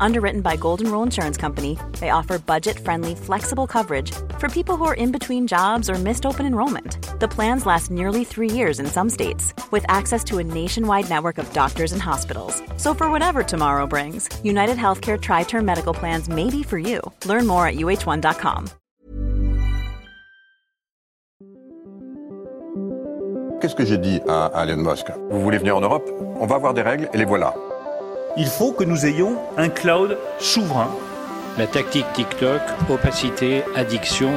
Underwritten by Golden Rule Insurance Company, they offer budget friendly, flexible coverage for people who are in between jobs or missed open enrollment. The plans last nearly three years in some states, with access to a nationwide network of doctors and hospitals. So, for whatever tomorrow brings, United Healthcare Tri Term Medical Plans may be for you. Learn more at uh1.com. Qu'est-ce que j'ai dit à Elon Musk Vous voulez venir en Europe On va avoir des règles et les voilà. Il faut que nous ayons un cloud souverain. La tactique TikTok, opacité, addiction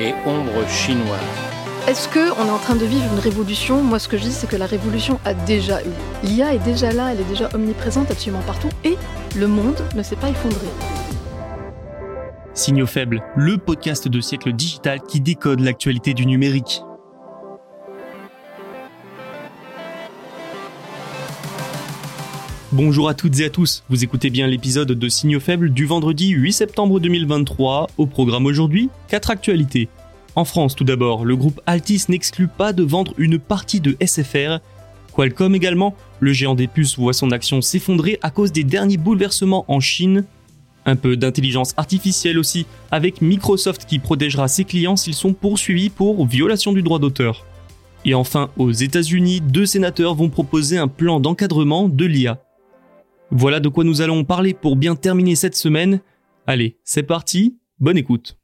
et ombre chinoise. Est-ce qu'on est en train de vivre une révolution? Moi, ce que je dis, c'est que la révolution a déjà eu. L'IA est déjà là, elle est déjà omniprésente absolument partout, et le monde ne s'est pas effondré. Signaux faibles, le podcast de siècle digital qui décode l'actualité du numérique. Bonjour à toutes et à tous, vous écoutez bien l'épisode de Signaux faibles du vendredi 8 septembre 2023. Au programme aujourd'hui, 4 actualités. En France tout d'abord, le groupe Altis n'exclut pas de vendre une partie de SFR. Qualcomm également, le géant des puces voit son action s'effondrer à cause des derniers bouleversements en Chine. Un peu d'intelligence artificielle aussi, avec Microsoft qui protégera ses clients s'ils sont poursuivis pour violation du droit d'auteur. Et enfin, aux États-Unis, deux sénateurs vont proposer un plan d'encadrement de l'IA. Voilà de quoi nous allons parler pour bien terminer cette semaine. Allez, c'est parti, bonne écoute.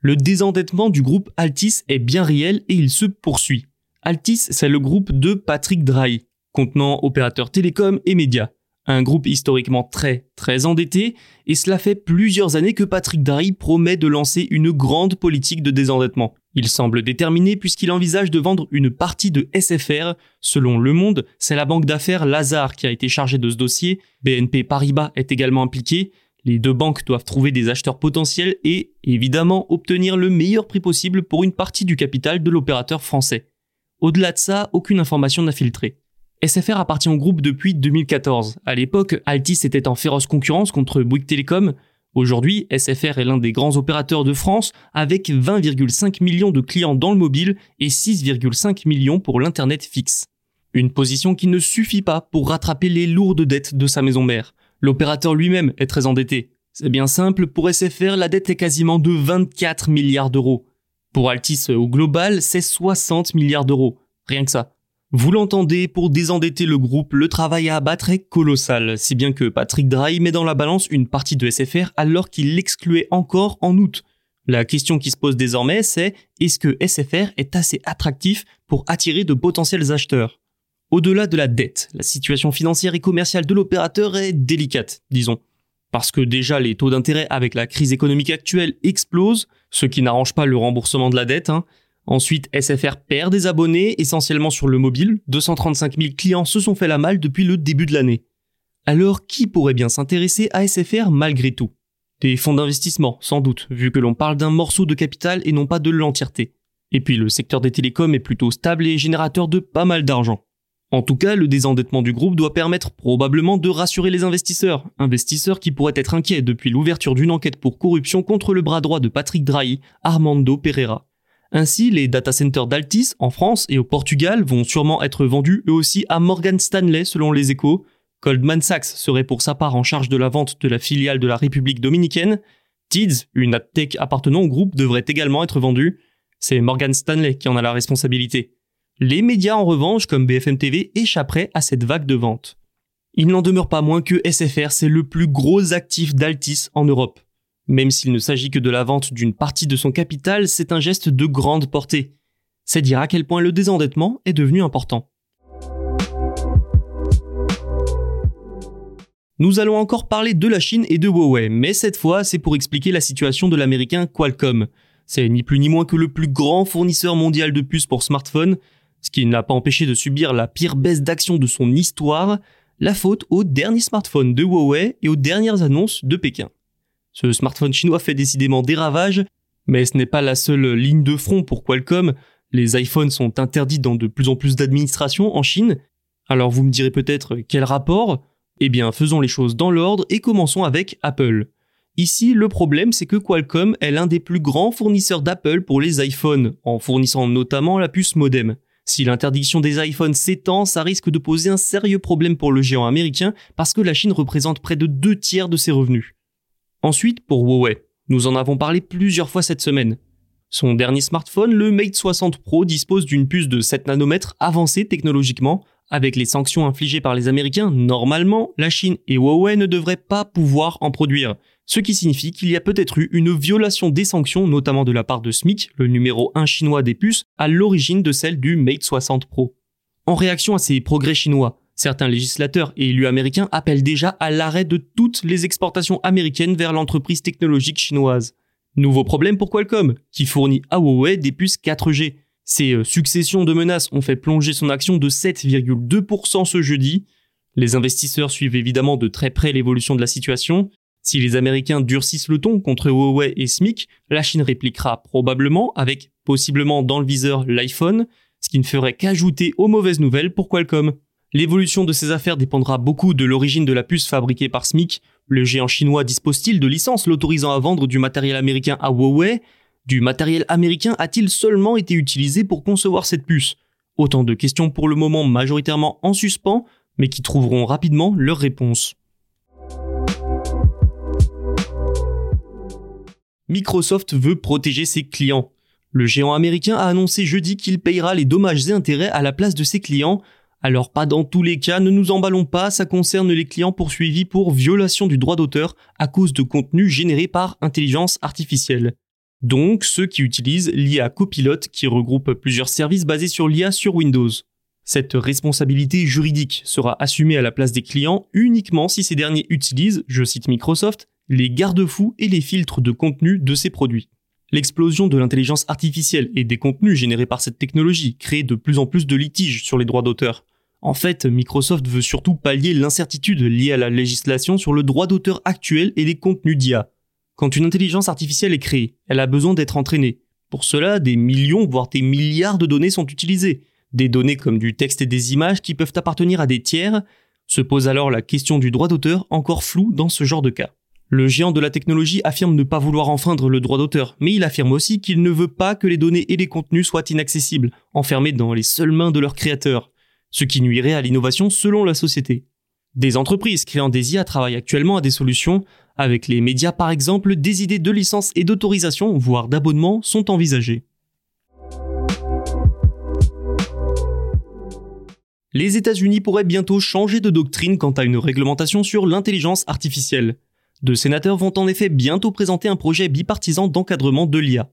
Le désendettement du groupe Altis est bien réel et il se poursuit. Altis, c'est le groupe de Patrick Drahi, contenant opérateurs télécoms et médias. Un groupe historiquement très très endetté, et cela fait plusieurs années que Patrick Drahi promet de lancer une grande politique de désendettement. Il semble déterminé puisqu'il envisage de vendre une partie de SFR. Selon Le Monde, c'est la banque d'affaires Lazare qui a été chargée de ce dossier. BNP Paribas est également impliqué. Les deux banques doivent trouver des acheteurs potentiels et, évidemment, obtenir le meilleur prix possible pour une partie du capital de l'opérateur français. Au-delà de ça, aucune information n'a filtré. SFR appartient au groupe depuis 2014. À l'époque, Altis était en féroce concurrence contre Bouygues Telecom, Aujourd'hui, SFR est l'un des grands opérateurs de France avec 20,5 millions de clients dans le mobile et 6,5 millions pour l'Internet fixe. Une position qui ne suffit pas pour rattraper les lourdes dettes de sa maison mère. L'opérateur lui-même est très endetté. C'est bien simple, pour SFR, la dette est quasiment de 24 milliards d'euros. Pour Altis au global, c'est 60 milliards d'euros. Rien que ça. Vous l'entendez, pour désendetter le groupe, le travail à abattre est colossal, si bien que Patrick Drahi met dans la balance une partie de SFR alors qu'il l'excluait encore en août. La question qui se pose désormais, c'est est-ce que SFR est assez attractif pour attirer de potentiels acheteurs? Au-delà de la dette, la situation financière et commerciale de l'opérateur est délicate, disons. Parce que déjà les taux d'intérêt avec la crise économique actuelle explosent, ce qui n'arrange pas le remboursement de la dette, hein, Ensuite, SFR perd des abonnés, essentiellement sur le mobile. 235 000 clients se sont fait la malle depuis le début de l'année. Alors, qui pourrait bien s'intéresser à SFR malgré tout? Des fonds d'investissement, sans doute, vu que l'on parle d'un morceau de capital et non pas de l'entièreté. Et puis, le secteur des télécoms est plutôt stable et générateur de pas mal d'argent. En tout cas, le désendettement du groupe doit permettre probablement de rassurer les investisseurs, investisseurs qui pourraient être inquiets depuis l'ouverture d'une enquête pour corruption contre le bras droit de Patrick Drahi, Armando Pereira. Ainsi, les data centers d'Altis en France et au Portugal vont sûrement être vendus eux aussi à Morgan Stanley selon les échos. Goldman Sachs serait pour sa part en charge de la vente de la filiale de la République dominicaine. TIDS, une tech appartenant au groupe, devrait également être vendue. C'est Morgan Stanley qui en a la responsabilité. Les médias en revanche, comme BFM TV, échapperaient à cette vague de vente. Il n'en demeure pas moins que SFR, c'est le plus gros actif d'Altis en Europe. Même s'il ne s'agit que de la vente d'une partie de son capital, c'est un geste de grande portée. C'est dire à quel point le désendettement est devenu important. Nous allons encore parler de la Chine et de Huawei, mais cette fois c'est pour expliquer la situation de l'américain Qualcomm. C'est ni plus ni moins que le plus grand fournisseur mondial de puces pour smartphones, ce qui ne l'a pas empêché de subir la pire baisse d'action de son histoire, la faute aux derniers smartphones de Huawei et aux dernières annonces de Pékin. Ce smartphone chinois fait décidément des ravages, mais ce n'est pas la seule ligne de front pour Qualcomm. Les iPhones sont interdits dans de plus en plus d'administrations en Chine. Alors vous me direz peut-être quel rapport? Eh bien, faisons les choses dans l'ordre et commençons avec Apple. Ici, le problème, c'est que Qualcomm est l'un des plus grands fournisseurs d'Apple pour les iPhones, en fournissant notamment la puce modem. Si l'interdiction des iPhones s'étend, ça risque de poser un sérieux problème pour le géant américain parce que la Chine représente près de deux tiers de ses revenus. Ensuite, pour Huawei. Nous en avons parlé plusieurs fois cette semaine. Son dernier smartphone, le Mate 60 Pro, dispose d'une puce de 7 nanomètres avancée technologiquement. Avec les sanctions infligées par les Américains, normalement, la Chine et Huawei ne devraient pas pouvoir en produire. Ce qui signifie qu'il y a peut-être eu une violation des sanctions, notamment de la part de SMIC, le numéro 1 chinois des puces, à l'origine de celle du Mate 60 Pro. En réaction à ces progrès chinois, certains législateurs et élus américains appellent déjà à l'arrêt de toutes les exportations américaines vers l'entreprise technologique chinoise. Nouveau problème pour Qualcomm, qui fournit à Huawei des puces 4G. Ces euh, successions de menaces ont fait plonger son action de 7,2% ce jeudi. Les investisseurs suivent évidemment de très près l'évolution de la situation. Si les Américains durcissent le ton contre Huawei et SMIC, la Chine répliquera probablement avec possiblement dans le viseur l'iPhone, ce qui ne ferait qu'ajouter aux mauvaises nouvelles pour Qualcomm. L'évolution de ces affaires dépendra beaucoup de l'origine de la puce fabriquée par SMIC. Le géant chinois dispose-t-il de licences l'autorisant à vendre du matériel américain à Huawei? Du matériel américain a-t-il seulement été utilisé pour concevoir cette puce? Autant de questions pour le moment majoritairement en suspens, mais qui trouveront rapidement leur réponse. Microsoft veut protéger ses clients. Le géant américain a annoncé jeudi qu'il payera les dommages et intérêts à la place de ses clients alors pas dans tous les cas, ne nous emballons pas, ça concerne les clients poursuivis pour violation du droit d'auteur à cause de contenus générés par intelligence artificielle. Donc ceux qui utilisent l'IA Copilot qui regroupe plusieurs services basés sur l'IA sur Windows. Cette responsabilité juridique sera assumée à la place des clients uniquement si ces derniers utilisent, je cite Microsoft, les garde-fous et les filtres de contenu de ces produits. L'explosion de l'intelligence artificielle et des contenus générés par cette technologie crée de plus en plus de litiges sur les droits d'auteur. En fait, Microsoft veut surtout pallier l'incertitude liée à la législation sur le droit d'auteur actuel et les contenus d'IA. Quand une intelligence artificielle est créée, elle a besoin d'être entraînée. Pour cela, des millions, voire des milliards de données sont utilisées. Des données comme du texte et des images qui peuvent appartenir à des tiers. Se pose alors la question du droit d'auteur, encore floue dans ce genre de cas. Le géant de la technologie affirme ne pas vouloir enfreindre le droit d'auteur, mais il affirme aussi qu'il ne veut pas que les données et les contenus soient inaccessibles, enfermés dans les seules mains de leurs créateurs ce qui nuirait à l'innovation selon la société. Des entreprises créant des IA travaillent actuellement à des solutions. Avec les médias par exemple, des idées de licence et d'autorisation, voire d'abonnement, sont envisagées. Les États-Unis pourraient bientôt changer de doctrine quant à une réglementation sur l'intelligence artificielle. Deux sénateurs vont en effet bientôt présenter un projet bipartisan d'encadrement de l'IA.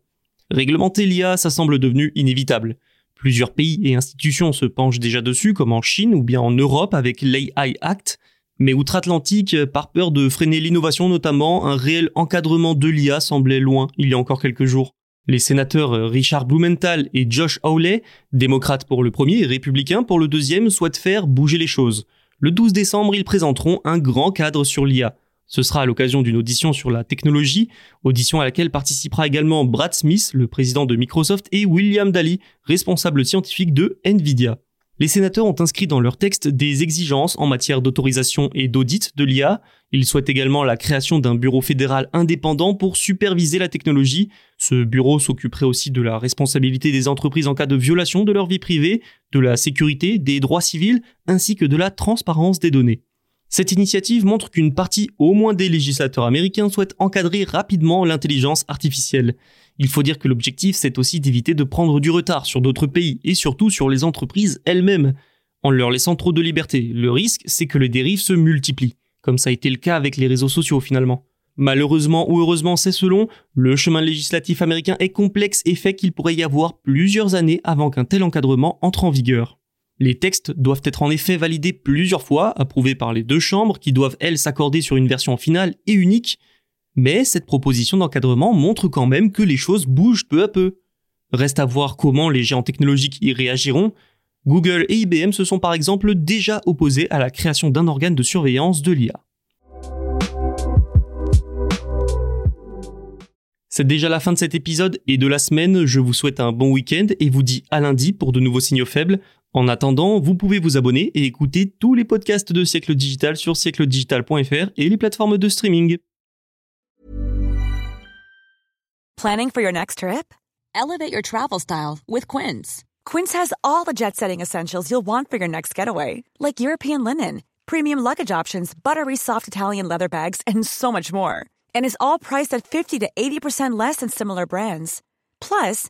Réglementer l'IA, ça semble devenu inévitable. Plusieurs pays et institutions se penchent déjà dessus, comme en Chine ou bien en Europe avec l'AI Act. Mais outre-Atlantique, par peur de freiner l'innovation notamment, un réel encadrement de l'IA semblait loin il y a encore quelques jours. Les sénateurs Richard Blumenthal et Josh Hawley, démocrates pour le premier et républicains pour le deuxième, souhaitent faire bouger les choses. Le 12 décembre, ils présenteront un grand cadre sur l'IA. Ce sera à l'occasion d'une audition sur la technologie, audition à laquelle participera également Brad Smith, le président de Microsoft, et William Daly, responsable scientifique de Nvidia. Les sénateurs ont inscrit dans leur texte des exigences en matière d'autorisation et d'audit de l'IA. Ils souhaitent également la création d'un bureau fédéral indépendant pour superviser la technologie. Ce bureau s'occuperait aussi de la responsabilité des entreprises en cas de violation de leur vie privée, de la sécurité, des droits civils, ainsi que de la transparence des données. Cette initiative montre qu'une partie au moins des législateurs américains souhaite encadrer rapidement l'intelligence artificielle. Il faut dire que l'objectif c'est aussi d'éviter de prendre du retard sur d'autres pays et surtout sur les entreprises elles-mêmes. En leur laissant trop de liberté, le risque c'est que les dérives se multiplient, comme ça a été le cas avec les réseaux sociaux finalement. Malheureusement ou heureusement, c'est selon, le chemin législatif américain est complexe et fait qu'il pourrait y avoir plusieurs années avant qu'un tel encadrement entre en vigueur. Les textes doivent être en effet validés plusieurs fois, approuvés par les deux chambres qui doivent, elles, s'accorder sur une version finale et unique, mais cette proposition d'encadrement montre quand même que les choses bougent peu à peu. Reste à voir comment les géants technologiques y réagiront. Google et IBM se sont par exemple déjà opposés à la création d'un organe de surveillance de l'IA. C'est déjà la fin de cet épisode et de la semaine. Je vous souhaite un bon week-end et vous dis à lundi pour de nouveaux signaux faibles. En attendant, vous pouvez vous abonner et écouter tous les podcasts de Siècle Digital sur siècledigital.fr et les plateformes de streaming. Planning for your next trip? Elevate your travel style with Quince. Quince has all the jet setting essentials you'll want for your next getaway, like European linen, premium luggage options, buttery soft Italian leather bags, and so much more. And is all priced at 50 to 80% less than similar brands. Plus,